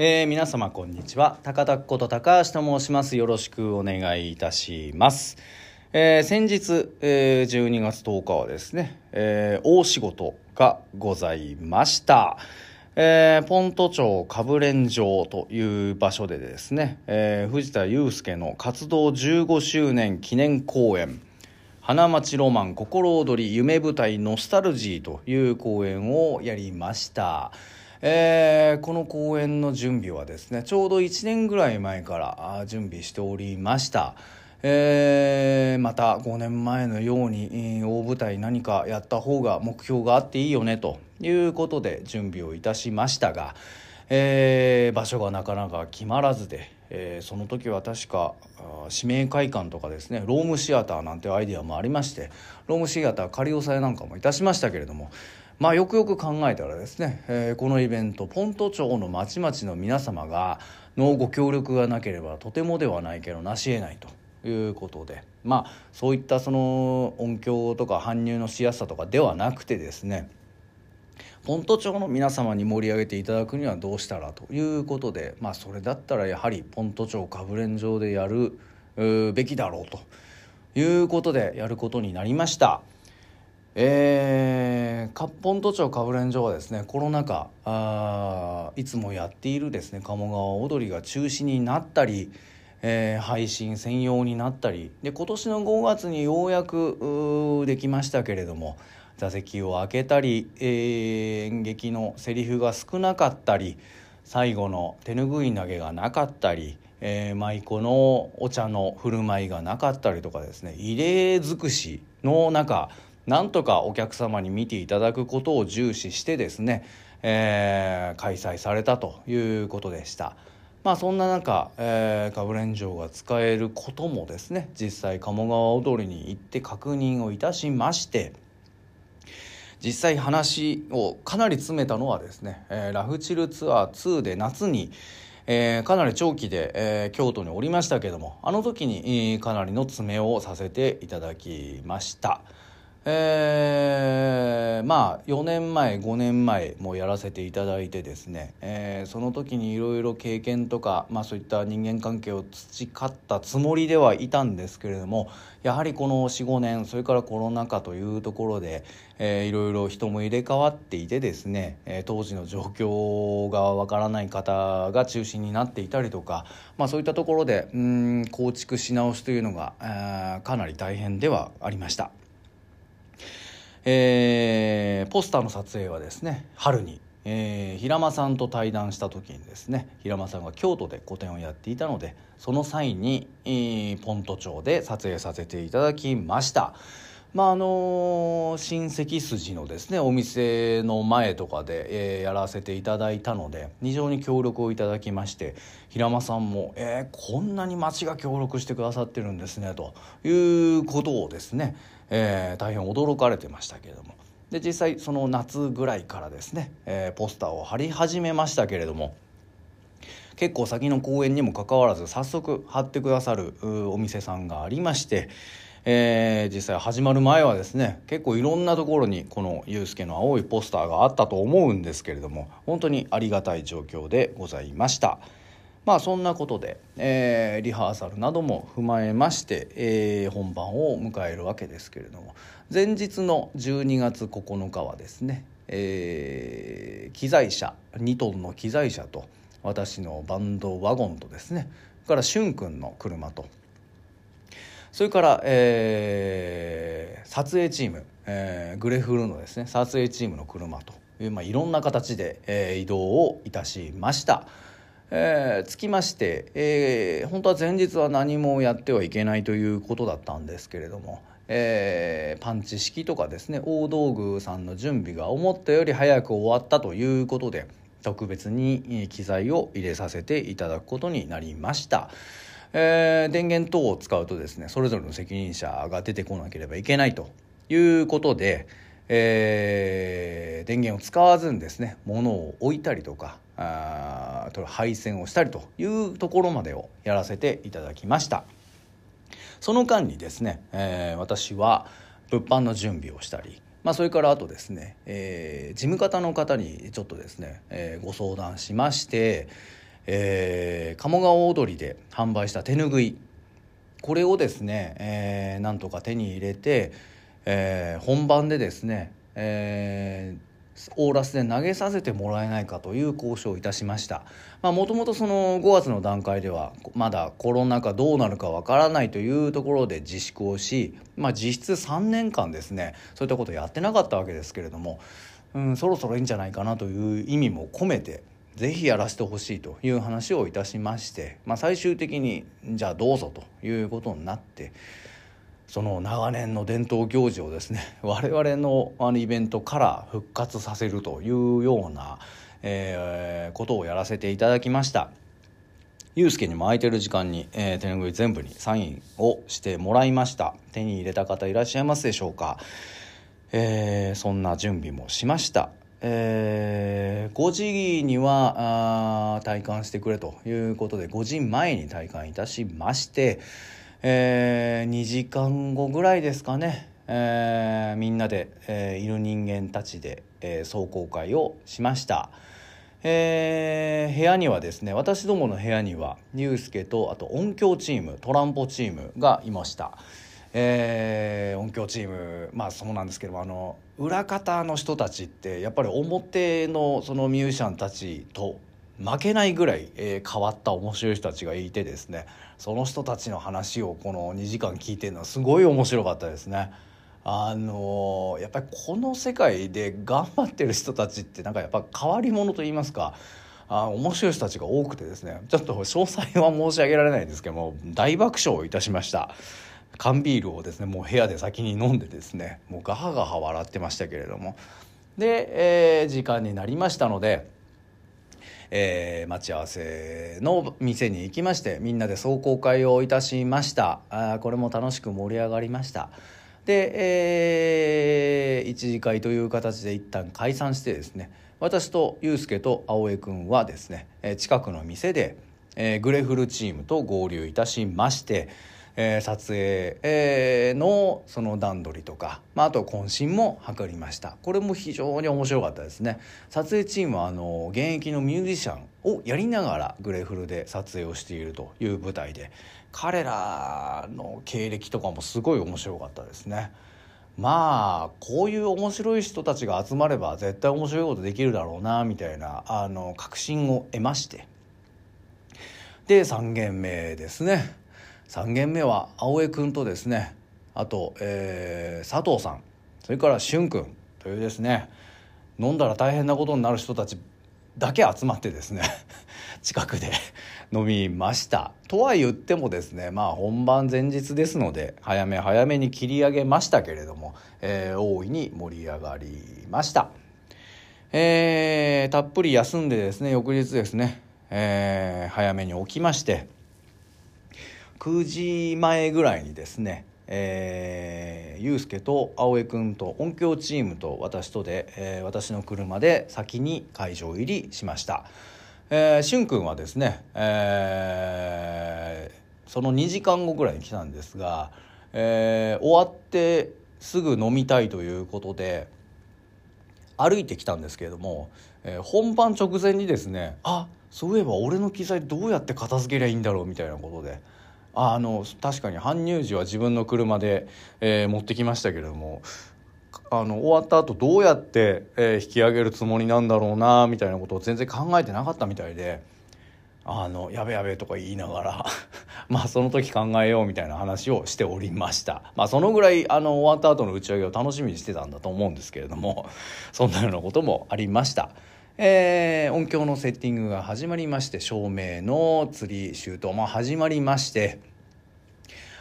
えー、皆様こんにちは。高田こと高橋と申します。よろしくお願いいたします、えー、先日、えー、12月10日はですね、えー、大仕事がございました。えー、ポント町かぶれん城という場所でですね、えー、藤田祐介の活動15周年記念公演花街ロマン心躍り夢舞台ノスタルジーという公演をやりました。えーこの公演の準備はですねちょうど1年ぐらい前から準備しておりました、えーまた5年前のように大舞台何かやった方が目標があっていいよねということで準備をいたしましたが、えー場所がなかなか決まらずで、えーその時は確か指名会館とかですねロームシアターなんてアイデアもありましてロームシアター仮押さえなんかもいたしましたけれどもまあよくよく考えたらですね、えーこのイベントポント町の町々の皆様がのご協力がなければとてもではないけどなし得ないということでまあそういったその音響とか搬入のしやすさとかではなくてですねポント町の皆様に盛り上げていただくにはどうしたらということでまあそれだったらやはりポント町かぶれん城でやるべきだろうということでやることになりました。えー、かポント町かぶれん城はですねコロナ禍あいつもやっているですね鴨川踊りが中止になったり、えー配信専用になったりで今年の5月にようやくうできましたけれども座席を開けたり、えー演劇のセリフが少なかったり最後の手ぬぐい投げがなかったり、えー舞妓のお茶の振る舞いがなかったりとかですね異例尽くしの中なんとかお客様に見ていただくことを重視してですね、えー開催されたということでした。まあそんな中、えー、かぶれん城が使えることもですね実際鴨川踊りに行って確認をいたしまして実際話をかなり詰めたのはですね、えーラフチルツアー2で夏に、えーかなり長期で、えー京都におりましたけどもあの時に、かなりの詰めをさせていただきました。えーまあ4年前5年前もやらせていただいてですね、えーその時にいろいろ経験とか、まあ、そういった人間関係を培ったつもりではいたんですけれどもやはりこの45年それからコロナ禍というところで、いろいろ人も入れ替わっていてですね、えー当時の状況がわからない方が中心になっていたりとか、まあ、そういったところでうん構築し直しというのが、えーかなり大変ではありました。えーポスターの撮影はですね春に、えー平間さんと対談した時にですね平間さんが京都で個展をやっていたのでその際に、えーポント町で撮影させていただきました。まああの親戚筋のですねお店の前とかで、えーやらせていただいたので非常に協力をいただきまして平間さんも「えーこんなに町が協力してくださってるんですね」ということをですね、えー大変驚かれてましたけれども。で実際その夏ぐらいからですね、えーポスターを貼り始めましたけれども結構先の公演にもかかわらず早速貼ってくださるお店さんがありまして、えー実際始まる前はですね結構いろんなところにこのユースケの青いポスターがあったと思うんですけれども本当にありがたい状況でございました。まあそんなことで、えーリハーサルなども踏まえまして、えー本番を迎えるわけですけれども前日の12月9日はですね、えー機材車2トンの機材車と私のバンドワゴンとですねそれからしゅんくんの車とそれから、えー撮影チーム、えーグレフルのですね撮影チームの車という、まあ、いろんな形で、えー移動をいたしました。えーつきまして、えー本当は前日は何もやってはいけないということだったんですけれども、えーパンチ式とかですね大道具さんの準備が思ったより早く終わったということで特別に機材を入れさせていただくことになりました。えー電源等を使うとですねそれぞれの責任者が出てこなければいけないということで、えー電源を使わずにですね物を置いたりとかあ配線をしたりというところまでをやらせていただきました。その間にですね、えー私は物販の準備をしたりまあ、それからあとですね、えー事務方の方にちょっとですね、えーご相談しまして、えー、鴨川踊りで販売した手ぬぐい。これをですね、えー、なんとか手に入れて、えー、本番でですね、えー、オーラスで投げさせてもらえないかという交渉をいたしました。もともとその5月の段階ではまだコロナ禍どうなるかわからないというところで自粛をし、まあ、実質3年間ですねそういったことをやってなかったわけですけれども、うん、そろそろいいんじゃないかなという意味も込めてぜひやらせてほしいという話をいたしまして、まあ、最終的にじゃあどうぞということになってその長年の伝統行事をですね 我々のあのイベントから復活させるというような、えー、ことをやらせていただきました。ゆうすけにも空いてる時間に、えー、手拭い全部にサインをしてもらいました。手に入れた方いらっしゃいますでしょうか、えー、そんな準備もしました。えー、5時にはあ体感してくれということで5時前に体感いたしましてえー、2時間後ぐらいですかね、えー、みんなで、えー、いる人間たちで、えー、壮行会をしました、えー、部屋にはですね私どもの部屋にはユスケとあと音響チームトランポチームがいました。えー、音響チームまあそうなんですけどもあの裏方の人たちってやっぱり表のそのミュージシャンたちと負けないぐらい、えー、変わった面白い人たちがいてですねその人たちの話をこの2時間聞いてるのはすごい面白かったですね。あのー、やっぱりこの世界で頑張ってる人たちってなんかやっぱ変わり者と言いますかあ面白い人たちが多くてですねちょっと詳細は申し上げられないんですけども大爆笑をいたしました缶ビールをですねもう部屋で先に飲んでですねもうガハガハ笑ってましたけれども。で、えー、時間になりましたのでえー、待ち合わせの店に行きましてみんなで壮行会をいたしました。あこれも楽しく盛り上がりました。で、えー、一次会という形で一旦解散してですね私と祐介と青江君はですね近くの店で、えー、グレフルチームと合流いたしましてえー、撮影、えー、のその段取りとか、まあ、あと渾身も図りました。これも非常に面白かったですね。撮影チームはあの現役のミュージシャンをやりながらグレフルで撮影をしているという舞台で彼らの経歴とかもすごい面白かったですね。まあこういう面白い人たちが集まれば絶対面白いことできるだろうなみたいなあの確信を得まして。で3軒目ですね。3軒目は青江君とですねあと、えー、佐藤さんそれから俊君というですね飲んだら大変なことになる人たちだけ集まってですね 近くで飲みました。とは言ってもですねまあ本番前日ですので早め早めに切り上げましたけれども、えー、大いに盛り上がりました。えー、たっぷり休んでですね翌日ですね、えー、早めに起きまして9時前ぐらいにですねえー、ゆうすけと青江君と音響チームと私とで、えー、私の車で先に会場入りしました、えー、しゅん君はですね、えー、その2時間後ぐらいに来たんですが、えー、終わってすぐ飲みたいということで歩いてきたんですけれども、えー、本番直前にですねあそういえば俺の機材どうやって片付けりゃいいんだろうみたいなことで。あの確かに搬入時は自分の車で、えー、持ってきましたけれどもあの終わった後どうやって、えー、引き上げるつもりなんだろうなみたいなことを全然考えてなかったみたいで「あのやべやべ」とか言いながら まあその時考えようみたいな話をしておりましたまあそのぐらいあの終わった後の打ち上げを楽しみにしてたんだと思うんですけれどもそんなようなこともありました。えー、音響のセッティングが始まりまして照明の釣りシュートも始まりまして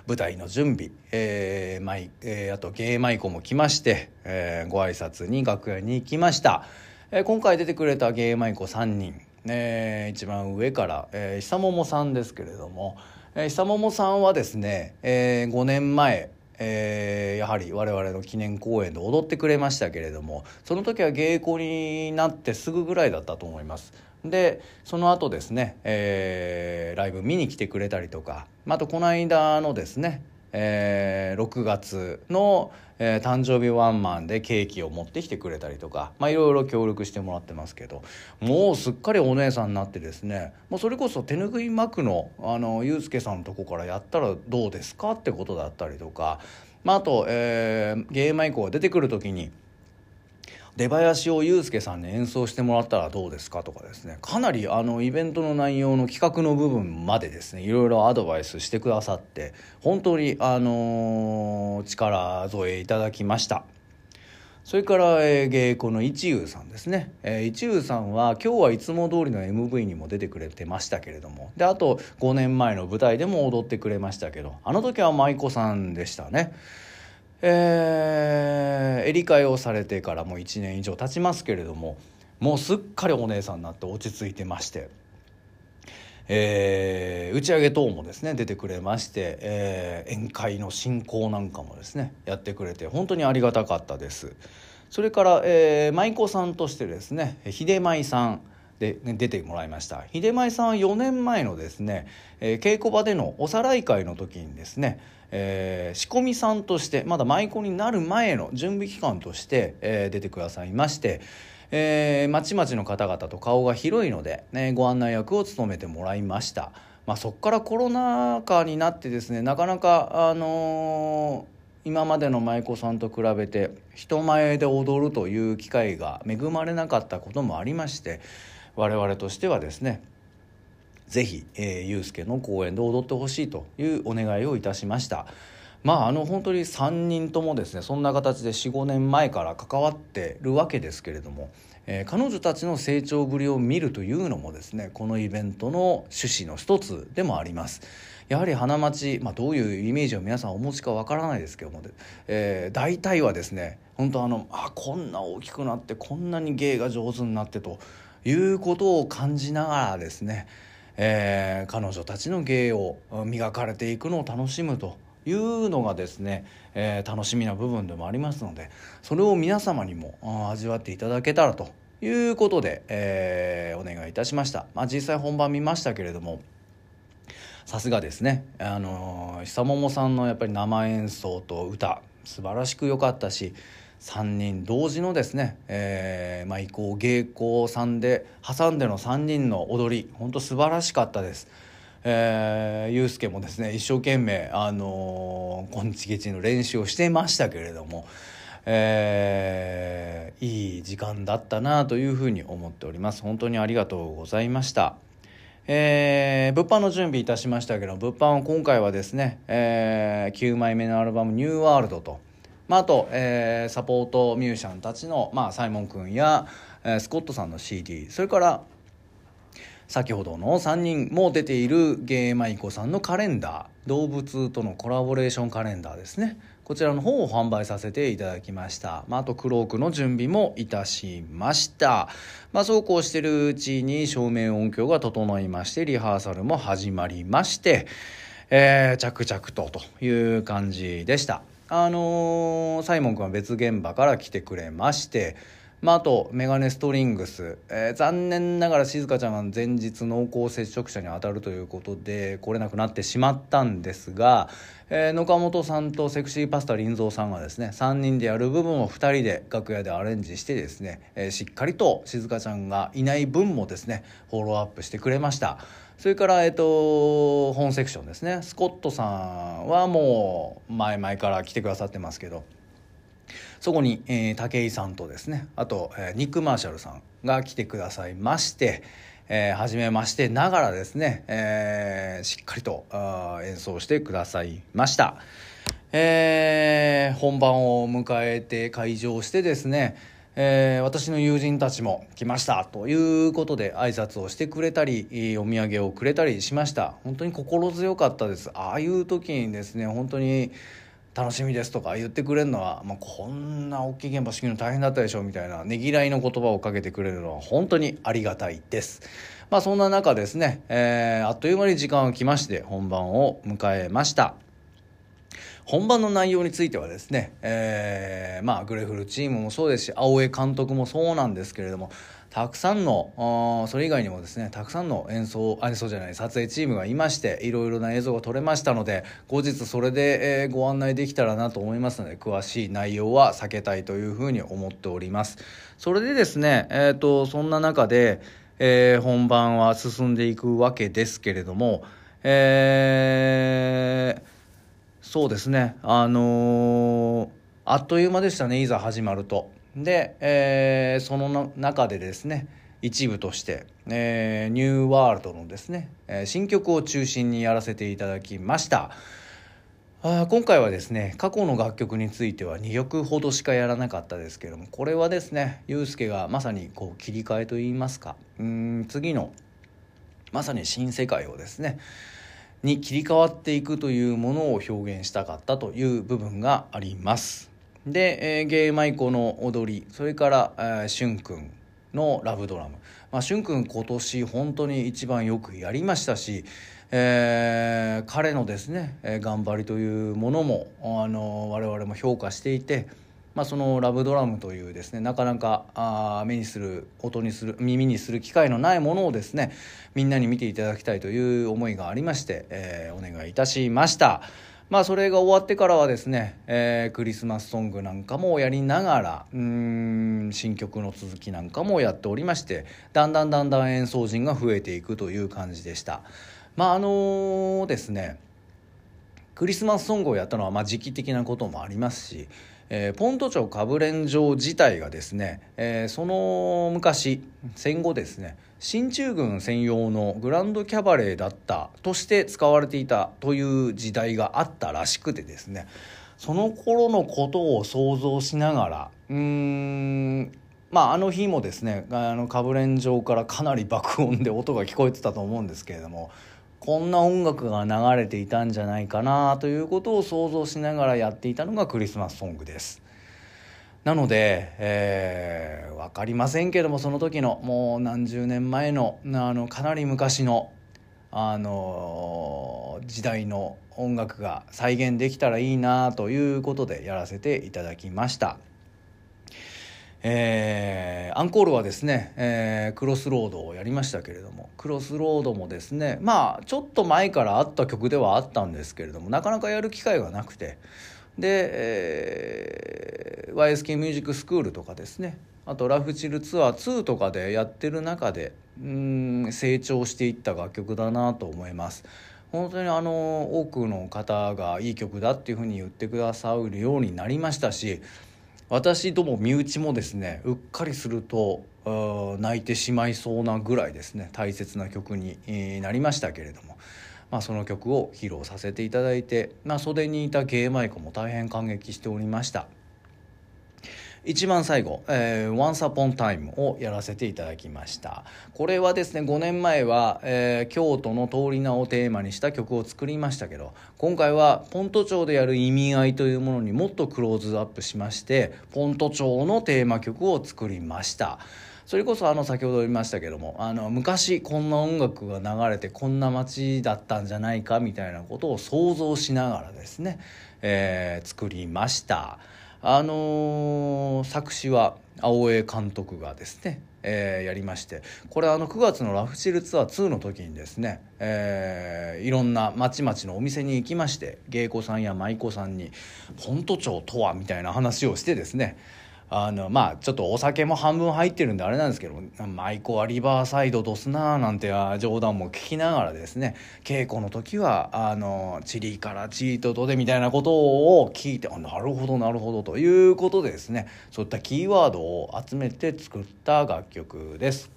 舞台の準備、えーマイえー、あと芸舞妓も来まして、えー、ご挨拶に楽屋に行きました、えー、今回出てくれた芸舞妓3人、えー、一番上から、えー、久桃さんですけれども、えー、久桃さんはですね、えー、5年前えー、やはり我々の記念公演で踊ってくれましたけれどもその時は芸妓になってすぐぐらいだったと思います。でその後ですね、えー、ライブ見に来てくれたりとかあとこの間のですね、えー、6月の、えー、誕生日ワンマンでケーキを持ってきてくれたりとかまあいろいろ協力してもらってますけどもうすっかりお姉さんになってですねもうそれこそ手ぬぐい巻くのあのゆうすけさんのとこからやったらどうですかってことだったりとか、まあ、あと、えー、ゲーム以降出てくる時に「出囃子をユースケさんに演奏してもらったらどうですかとかですね。かなりあのイベントの内容の企画の部分までですねいろいろアドバイスしてくださって本当にあの、力添えいただきました。それから、えー、芸妓の一遊さんですね、えー、一遊さんは今日はいつも通りの MV にも出てくれてましたけれども。であと5年前の舞台でも踊ってくれましたけどあの時は舞妓さんでしたね。えー、理解をされてからもう1年以上経ちますけれどももうすっかりお姉さんになって落ち着いてまして。えー、打ち上げ等もですね出てくれまして、えー、宴会の進行なんかもですねやってくれて本当にありがたかったですそれから、えー、舞妓さんとしてですね秀舞さんで、出てもらいました秀舞さんは4年前のですね、えー、稽古場でのおさらい会の時にですねえー、仕込みさんとしてまだ舞妓になる前の準備期間として、えー、出てくださいまして、えー、まちまちの方々と顔が広いので、ね、ご案内役を務めてもらいました。まあ、そこからコロナ禍になってですねなかなか、あのー、今までの舞妓さんと比べて人前で踊るという機会が恵まれなかったこともありまして我々としてはですねぜひ、えー、ゆうすけの公演で踊ってほしいというお願いをいたしました。まああの本当に3人ともですねそんな形で45年前から関わってるわけですけれども、えー、彼女たちの成長ぶりを見るというのもですねこのイベントの趣旨の一つでもあります。やはり花町、まあ、どういうイメージを皆さんお持ちかわからないですけども、えー、大体はですね本当あのあこんな大きくなってこんなに芸が上手になってということを感じながらですねえー、彼女たちの芸を磨かれていくのを楽しむというのがですね、えー、楽しみな部分でもありますのでそれを皆様にも味わっていただけたらということで、えー、お願いいたしました、まあ、実際本番見ましたけれどもさすがですねあの久桃さんのやっぱり生演奏と歌素晴らしく良かったし3人同時のですね、えー、まあ、移行芸妓さんで挟んでの3人の踊り本当素晴らしかったです。えー、ゆうすけもですね一生懸命あのー、こんちげちの練習をしてましたけれども、えー、いい時間だったなというふうに思っております本当にありがとうございましたえー、物販の準備いたしましたけど物販は今回はですね、えー、9枚目のアルバム「ニューワールドとまあ、あと、えー、サポートミュージシャンたちの、まあ、サイモン君や、えー、スコットさんの CD それから先ほどの3人も出ているゲーマイコさんのカレンダー動物とのコラボレーションカレンダーですね。こちらの方を販売させていただきました、まあ、あとクロークの準備もいたしました。まあそうこうしてるうちに照明音響が整いましてリハーサルも始まりまして、えー、着々とという感じでした。あのー、サイモン君は別現場から来てくれまして、まあ、あとメガネストリングス、えー、残念ながら静香ちゃんが前日濃厚接触者に当たるということで来れなくなってしまったんですが、えー、野川本さんとセクシーパスタ林蔵さんがですね3人でやる部分を2人で楽屋でアレンジしてですね、えー、しっかりと静香ちゃんがいない分もですねフォローアップしてくれました。それから、えっと、本セクションですね。スコットさんはもう前々から来てくださってますけど。そこに、えー、武井さんとですね。あと、えー、ニック・マーシャルさんが来てくださいまして、えー、初めましてながらですね、えー、しっかりとあ演奏してくださいました。えー、本番を迎えて会場してですねえー、私の友人たちも来ましたということで挨拶をしてくれたりお土産をくれたりしました。本当に心強かったです。ああいう時にですね本当に楽しみですとか言ってくれるのは、まあ、こんな大きい現場仕切るの大変だったでしょみたいなねぎらいの言葉をかけてくれるのは本当にありがたいです。まあそんな中ですね、えー、あっという間に時間が来まして本番を迎えました。本番の内容についてはですね、えー、まあグレフルチームもそうですし青江監督もそうなんですけれどもたくさんのそれ以外にもですねたくさんの演奏演奏じゃない撮影チームがいましていろいろな映像が撮れましたので後日それで、えー、ご案内できたらなと思いますので詳しい内容は避けたいというふうに思っております。それでですねえっ、ー、とそんな中で、えー、本番は進んでいくわけですけれどもえー、そうですねあのあっという間でしたねいざ始まると。で、えー、その中でですね一部として、えー、ニューワールドのですね、え、新曲を中心にやらせていただきましたあ今回はですね過去の楽曲については2曲ほどしかやらなかったですけどもこれはですねユースケがまさにこう切り替えといいますかうん次のまさに新世界をですねに切り替わっていくというものを表現したかったという部分があります。で、えー、芸舞妓の踊りそれから、えー、しゅんくんのラブドラム、まあ、しゅんくん今年本当に一番よくやりましたし、えー、彼のですね、えー、頑張りというものも、あの我々も評価していて、まあ、そのラブドラムというですねなかなかあ目にする音にする耳にする機会のないものをですねみんなに見ていただきたいという思いがありまして、えー、お願いいたしました。まあそれが終わってからはですね、えー、クリスマスソングなんかもやりながらうん新曲の続きなんかもやっておりましてだんだんだんだん演奏陣が増えていくという感じでしたまああのー、ですねクリスマスソングをやったのはまあ時期的なこともありますしえー、ポント町かぶれん城自体がですね、えー、その昔戦後ですね進駐軍専用のグランドキャバレーだったとして使われていたという時代があったらしくてですねその頃のことを想像しながらうーんまああの日もですねあのかぶれん城からかなり爆音で音が聞こえてたと思うんですけれどもこんな音楽が流れていたんじゃないかなということを想像しながらやっていたのがクリスマスソングです。なので、えー、分かりませんけどもその時のもう何十年前のあのかなり昔の、あの時代の音楽が再現できたらいいなということでやらせていただきました。えー、アンコールはですね、えー、クロスロードをやりましたけれどもクロスロードもですねまあちょっと前からあった曲ではあったんですけれどもなかなかやる機会がなくてで、えー、YSK ミュージックスクールとかですねあとラフチルツアー2とかでやってる中でうん成長していった楽曲だなと思います。本当にあの多くの方がいい曲だっていうふうに言ってくださるようになりましたし私ども身内もですねうっかりすると泣いてしまいそうなぐらいですね大切な曲になりましたけれども、まあ、その曲を披露させていただいて、まあ、袖にいた芸舞妓も大変感激しておりました。一番最後、えー、Once Upon Time をやらせていただきましたこれはですね5年前は、えー、京都の通り名をテーマにした曲を作りましたけど今回はポント町でやる意味合いというものにもっとクローズアップしましてポント町のテーマ曲を作りましたそれこそあの先ほど言いましたけどもあの昔こんな音楽が流れてこんな街だったんじゃないかみたいなことを想像しながらですね、えー、作りました。あの、作詞は青江監督がですね、えー、やりましてこれあの9月のラフチルツアー2の時にですね、えー、いろんなまちまちのお店に行きまして芸妓さんや舞妓さんに「本都町とは?」みたいな話をしてですねあのまあちょっとお酒も半分入ってるんであれなんですけど舞妓はリバーサイドドスななんて冗談も聞きながらですね稽古の時はあのチリからチートとでみたいなことを聞いてあなるほどなるほどということでですねそういったキーワードを集めて作った楽曲です。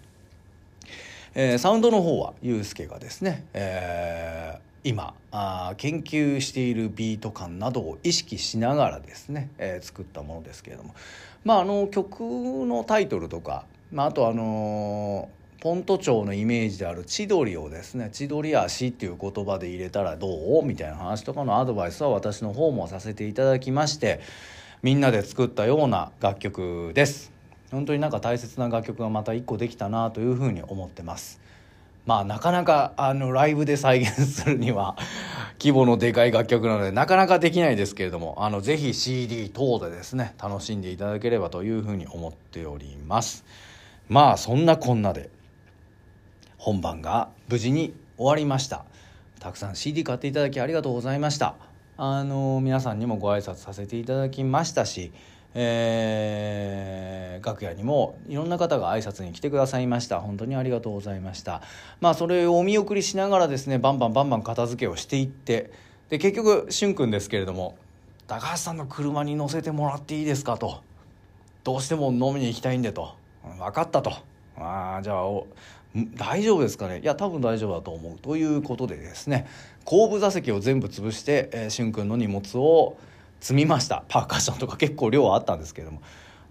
えー、サウンドの方はユースケがですね、えー今あ研究しているビート感などを意識しながらですね、えー、作ったものですけれどもまああの曲のタイトルとか、まあ、あとあの、ポント町のイメージである千鳥をですね千鳥足っていう言葉で入れたらどうみたいな話とかのアドバイスは私の方もさせていただきましてみんなで作ったような楽曲です。本当になんか大切な楽曲がまた一個できたなというふうに思ってます。まあなかなかあのライブで再現するには規模のでかい楽曲なのでなかなかできないですけれどもあのぜひ CD 等でですね楽しんでいただければというふうに思っております。まあそんなこんなで本番が無事に終わりましたたくさん CD 買っていただきありがとうございましたあの皆さんにもご挨拶させていただきましたしえー、楽屋にもいろんな方が挨拶に来てくださいました。本当にありがとうございました。まあそれをお見送りしながらですねバンバンバンバン片付けをしていって。で結局しゅんくんですけれども「高橋さんの車に乗せてもらっていいですか?」と「どうしても飲みに行きたいんで」と「分かった」と「ああじゃあ大丈夫ですかね。いや多分大丈夫だと思う。ということでですね後部座席を全部潰して、えー、しゅんくんの荷物を積みました。パーカッションとか結構量はあったんですけども。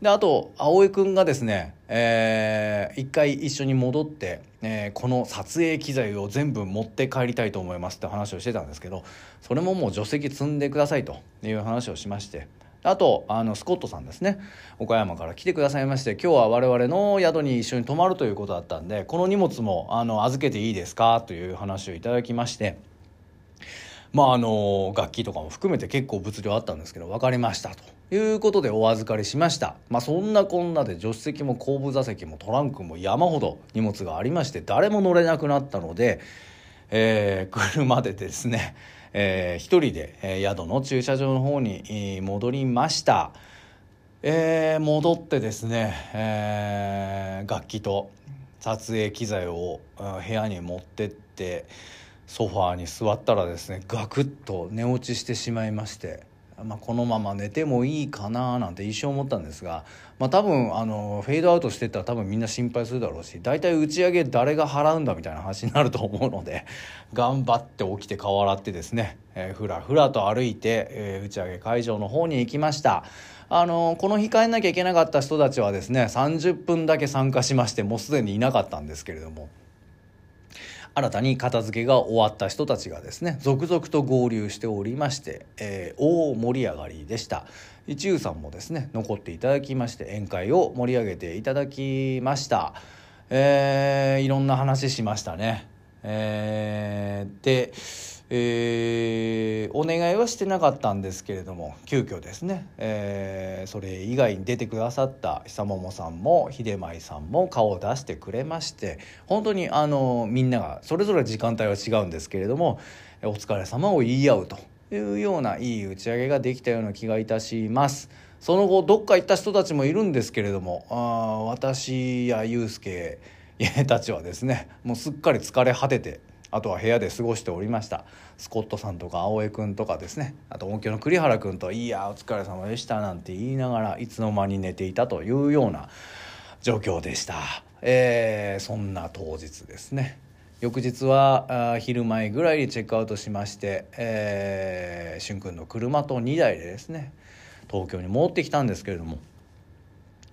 であと葵くんがですね、えー、一回一緒に戻って、えー、この撮影機材を全部持って帰りたいと思いますって話をしてたんですけどそれももう助手席積んでくださいという話をしまして。あとあのスコットさんですね。岡山から来てくださいまして今日は我々の宿に一緒に泊まるということだったんでこの荷物もあの預けていいですか？という話をいただきまして。まああの楽器とかも含めて結構物量あったんですけど分かりましたということでお預かりしました。まあそんなこんなで助手席も後部座席もトランクも山ほど荷物がありまして誰も乗れなくなったので、えー、車でですねえー、一人で、えー、宿の駐車場の方に戻りました、えー、戻ってですね、えー、楽器と撮影機材を部屋に持ってってソファーに座ったらですねガクッと寝落ちしてしまいましてまあ、このまま寝てもいいかななんて一瞬思ったんですが、まあ、多分あのフェードアウトしてったら多分みんな心配するだろうし大体打ち上げ誰が払うんだみたいな話になると思うので 頑張って起きて顔洗ってですね、えー、ふらふらと歩いて、えー、打ち上げ会場の方に行きました。あのこの日帰んなきゃいけなかった人たちはですね30分だけ参加しましてもうすでにいなかったんですけれども新たに片付けが終わった人たちがですね続々と合流しておりまして、えー、大盛り上がりでした。一遊さんもですね残っていただきまして宴会を盛り上げていただきました。えー、いろんな話しましたね。えー、でえー、お願いはしてなかったんですけれども急遽ですね、えー、それ以外に出てくださった久桃さんも秀舞さんも顔を出してくれまして本当にあのみんながそれぞれ時間帯は違うんですけれどもお疲れ様を言い合うというようないい打ち上げができたような気がいたします。その後どっか行った人たちもいるんですけれどもあ私や祐介たちはですねもうすっかり疲れ果ててあとは部屋で過ごしておりました。スコットさんとか青江君とかですね。あと音響の栗原君と「いやお疲れ様でした」なんて言いながらいつの間に寝ていたというような状況でした、えー、そんな当日ですね。翌日は昼前ぐらいにチェックアウトしまして、えー、しゅんくんの車と2台でですね東京に戻ってきたんですけれども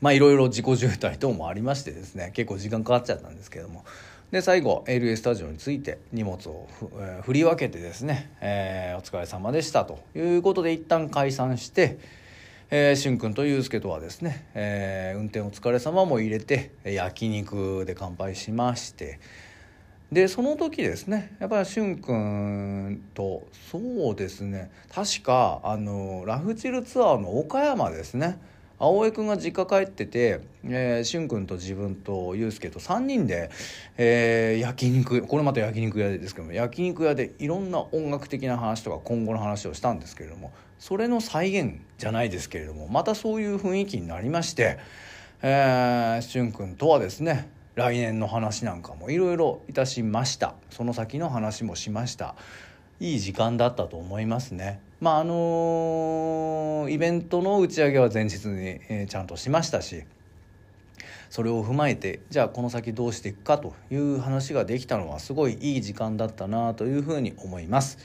まあいろいろ自己渋滞等もありましてですね結構時間かかっちゃったんですけれどもで最後 LA スタジオについて荷物を、えー、振り分けてですね、えー、お疲れ様でしたということで一旦解散して、えー、しゅんくんとゆうすけとはですね、えー、運転お疲れ様も入れて焼肉で乾杯しまして。でその時ですねやっぱりしゅんくんとそうですね確かあのラフチルツアーの岡山ですね青江君が実家帰ってて、えー、しゅん君と自分とゆうすけと3人で、えー、焼肉これまた焼肉屋ですけども焼肉屋でいろんな音楽的な話とか今後の話をしたんですけれどもそれの再現じゃないですけれどもまたそういう雰囲気になりまして、えー、しゅん君とはですね来年の話なんかもいろいろいたしましたその先の話もしましたいい時間だったと思いますね。まああのイベントの打ち上げは前日に、えー、ちゃんとしましたしそれを踏まえてじゃあこの先どうしていくかという話ができたのはすごいいい時間だったなというふうに思います。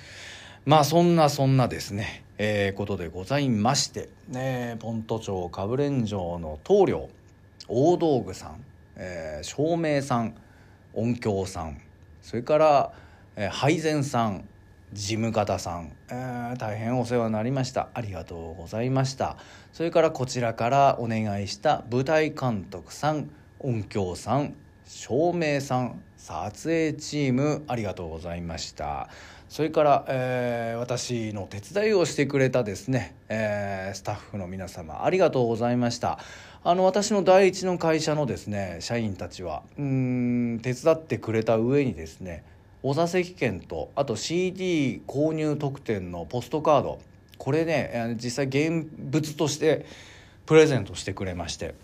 まあそんなそんなですね、えー、ことでございまして、ね、ポント町かぶれん城の棟梁大道具さん、えー、照明さん音響さんそれから、えー、配膳さん事務方さん、えー、大変お世話になりました。ありがとうございました。それからこちらからお願いした舞台監督さん音響さん照明さん撮影チームありがとうございました。それから、えー、私の手伝いをしてくれたですね、えー、スタッフの皆様ありがとうございました。あの私の第一の会社のですね社員たちはうん手伝ってくれた上にですねお座席券とあと CD 購入特典のポストカードこれね実際現物としてプレゼントしてくれまして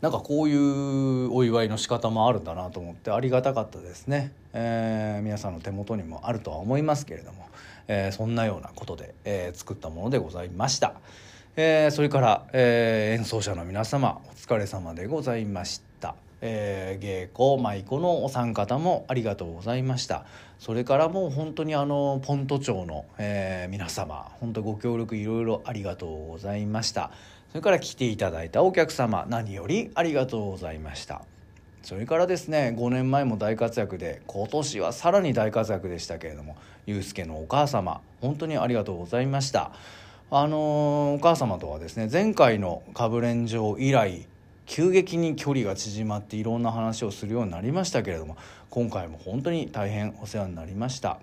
なんかこういうお祝いの仕方もあるんだなと思ってありがたかったですね、えー、皆さんの手元にもあるとは思いますけれども、えー、そんなようなことで、えー、作ったものでございました。えー、それから、えー、演奏者の皆様お疲れ様でございました。えー、芸妓舞妓のお三方もありがとうございました。それからもう本当にあのポント町の、えー、皆様本当ご協力いろいろありがとうございました。それから来ていただいたお客様何よりありがとうございました。それからですね5年前も大活躍で今年はさらに大活躍でしたけれどもゆうすけのお母様本当にありがとうございました。あのー、お母様とはですね前回のかぶれん城以来急激に距離が縮まっていろんな話をするようになりましたけれども今回も本当に大変お世話になりました。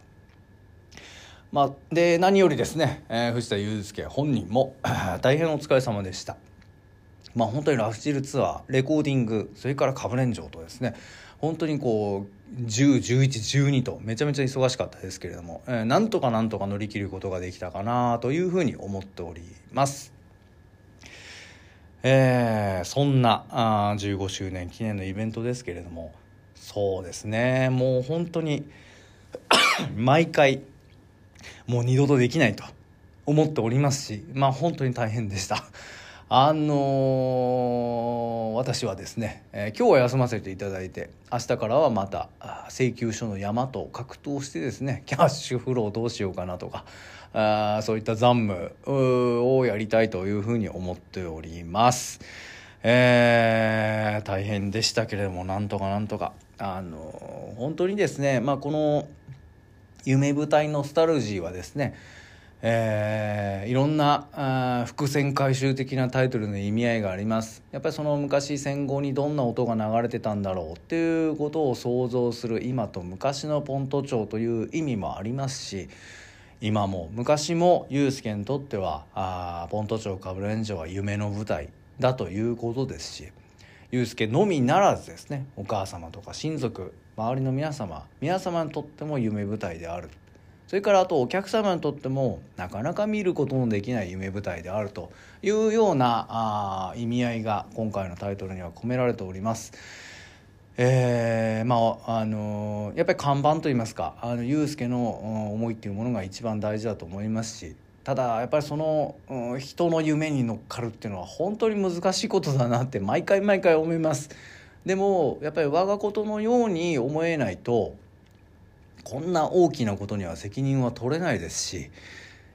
まあ、で何よりですね、えー、藤田祐介本人も 大変お疲れ様でした。まあ本当にラフチルツアーレコーディングそれからカブレン城とですね本当にこう101112とめちゃめちゃ忙しかったですけれども、えー、なんとかなんとか乗り切ることができたかなというふうに思っております。えー、そんなあ15周年記念のイベントですけれどもそうですねもう本当に 毎回もう二度とできないと思っておりますしまあ本当に大変でした。あのー、私はですね、えー、今日は休ませていただいて明日からはまた請求書の山と格闘してですねキャッシュフローどうしようかなとかあそういった残務をやりたいというふうに思っております。えー、大変でしたけれどもなんとかなんとかあの本当にですね、まあ、この夢舞台ノスタルジーはですねえー、いろんなあ伏線回収的なタイトルの意味合いがありますやっぱりその昔戦後にどんな音が流れてたんだろうっていうことを想像する今と昔のポント町という意味もありますし今も昔もユースケにとってはあポント町かぶれん城は夢の舞台だということですしユースケのみならずですねお母様とか親族周りの皆様皆様にとっても夢舞台であるそれからあとお客様にとってもなかなか見ることのできない夢舞台であるというようなあ意味合いが今回のタイトルには込められております。えー、まああの、やっぱり看板といいますかあのユースケの思いっていうものが一番大事だと思いますしただやっぱりその、うん、人の夢に乗っかるっていうのは本当に難しいことだなって毎回毎回思いますでもやっぱり我がことのように思えないとこんな大きなことには責任は取れないですし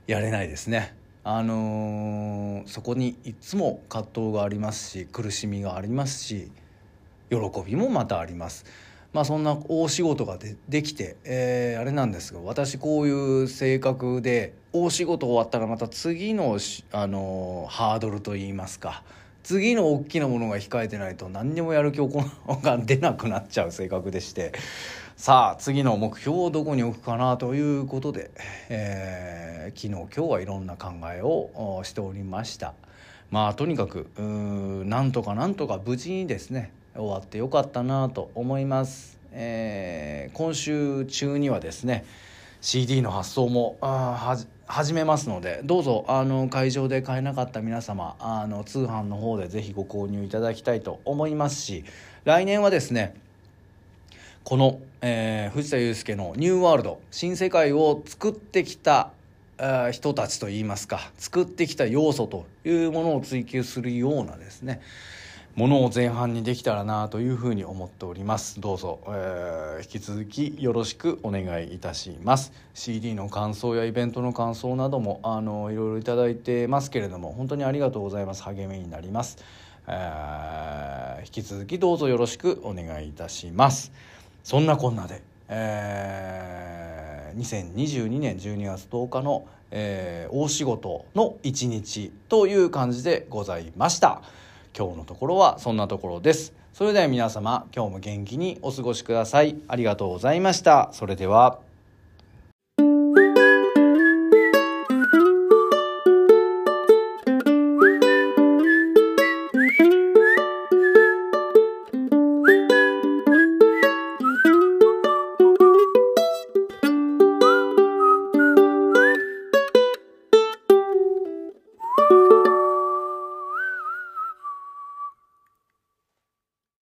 やれないですね。あのー、そこにいつも葛藤がありますし苦しみがありますし喜びもまたあります。まあ、そんな大仕事がでできて、えー、あれなんですが私こういう性格で大仕事終わったらまた次の、あのー、ハードルといいますか次の大きなものが控えてないと何にもやる気が出なくなっちゃう性格でしてさあ次の目標をどこに置くかなということで、えー、昨日今日はいろんな考えをしておりましたまあとにかくなんとかなんとか無事にですね終わってよかったなと思います、えー、今週中にはですね CD の発送も始めますのでどうぞあの会場で買えなかった皆様あの通販の方でぜひご購入いただきたいと思いますし来年はですねこの、えー、藤田祐介の「ニューワールド」新世界を作ってきた人たちといいますか作ってきた要素というものを追求するようなですねものを前半にできたらなというふうに思っております。どうぞ、えー、引き続きよろしくお願いいたします。CD の感想やイベントの感想などもあのいろいろいただいてますけれども本当にありがとうございます。励みになります、えー、引き続きどうぞよろしくお願いいたします。そんなこんなで、えー、2022年12月10日の、えー、大仕事の一日という感じでございました。今日のところはそんなところです。それでは皆様今日も元気にお過ごしください。ありがとうございました。それでは。